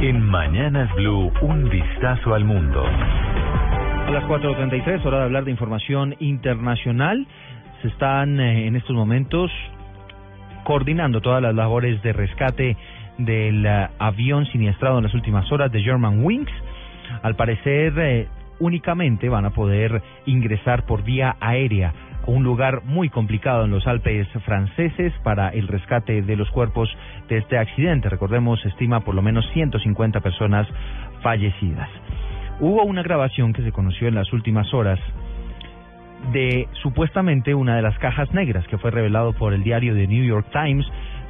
En Mañanas Blue, un vistazo al mundo. A las 4.33, hora de hablar de información internacional. Se están eh, en estos momentos coordinando todas las labores de rescate del eh, avión siniestrado en las últimas horas de German Wings. Al parecer, eh, únicamente van a poder ingresar por vía aérea un lugar muy complicado en los Alpes franceses para el rescate de los cuerpos de este accidente. Recordemos, estima por lo menos 150 personas fallecidas. Hubo una grabación que se conoció en las últimas horas de supuestamente una de las cajas negras que fue revelado por el diario The New York Times,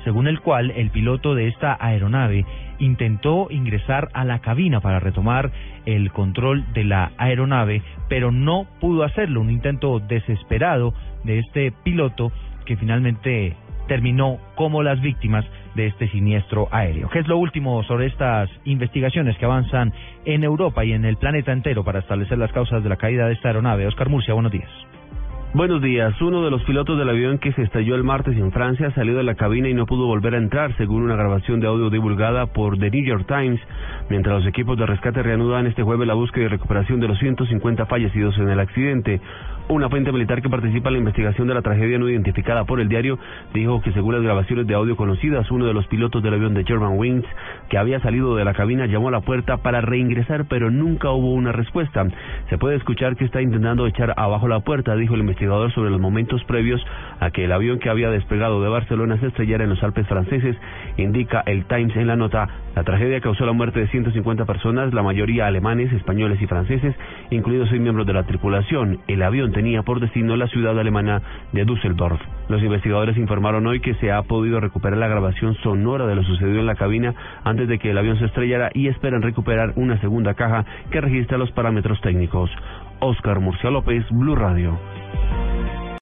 según el cual el piloto de esta aeronave intentó ingresar a la cabina para retomar el control de la aeronave, pero no pudo hacerlo, un intento desesperado de este piloto que finalmente terminó como las víctimas de este siniestro aéreo. ¿Qué es lo último sobre estas investigaciones que avanzan en Europa y en el planeta entero para establecer las causas de la caída de esta aeronave? Oscar Murcia, buenos días. Buenos días. Uno de los pilotos del avión que se estalló el martes en Francia salió de la cabina y no pudo volver a entrar, según una grabación de audio divulgada por The New York Times, mientras los equipos de rescate reanudan este jueves la búsqueda y recuperación de los 150 fallecidos en el accidente. Una fuente militar que participa en la investigación de la tragedia no identificada por el diario dijo que según las grabaciones de audio conocidas, uno de los pilotos del avión de German Wings que había salido de la cabina llamó a la puerta para reingresar, pero nunca hubo una respuesta. Se puede escuchar que está intentando echar abajo la puerta, dijo el investigador sobre los momentos previos a que el avión que había despegado de Barcelona se estrellara en los Alpes franceses, indica el Times en la nota. La tragedia causó la muerte de 150 personas, la mayoría alemanes, españoles y franceses, incluidos seis miembros de la tripulación. El avión tenía por destino la ciudad alemana de Düsseldorf. Los investigadores informaron hoy que se ha podido recuperar la grabación sonora de lo sucedido en la cabina antes de que el avión se estrellara y esperan recuperar una segunda caja que registra los parámetros técnicos. Oscar Murcia López, Blue Radio.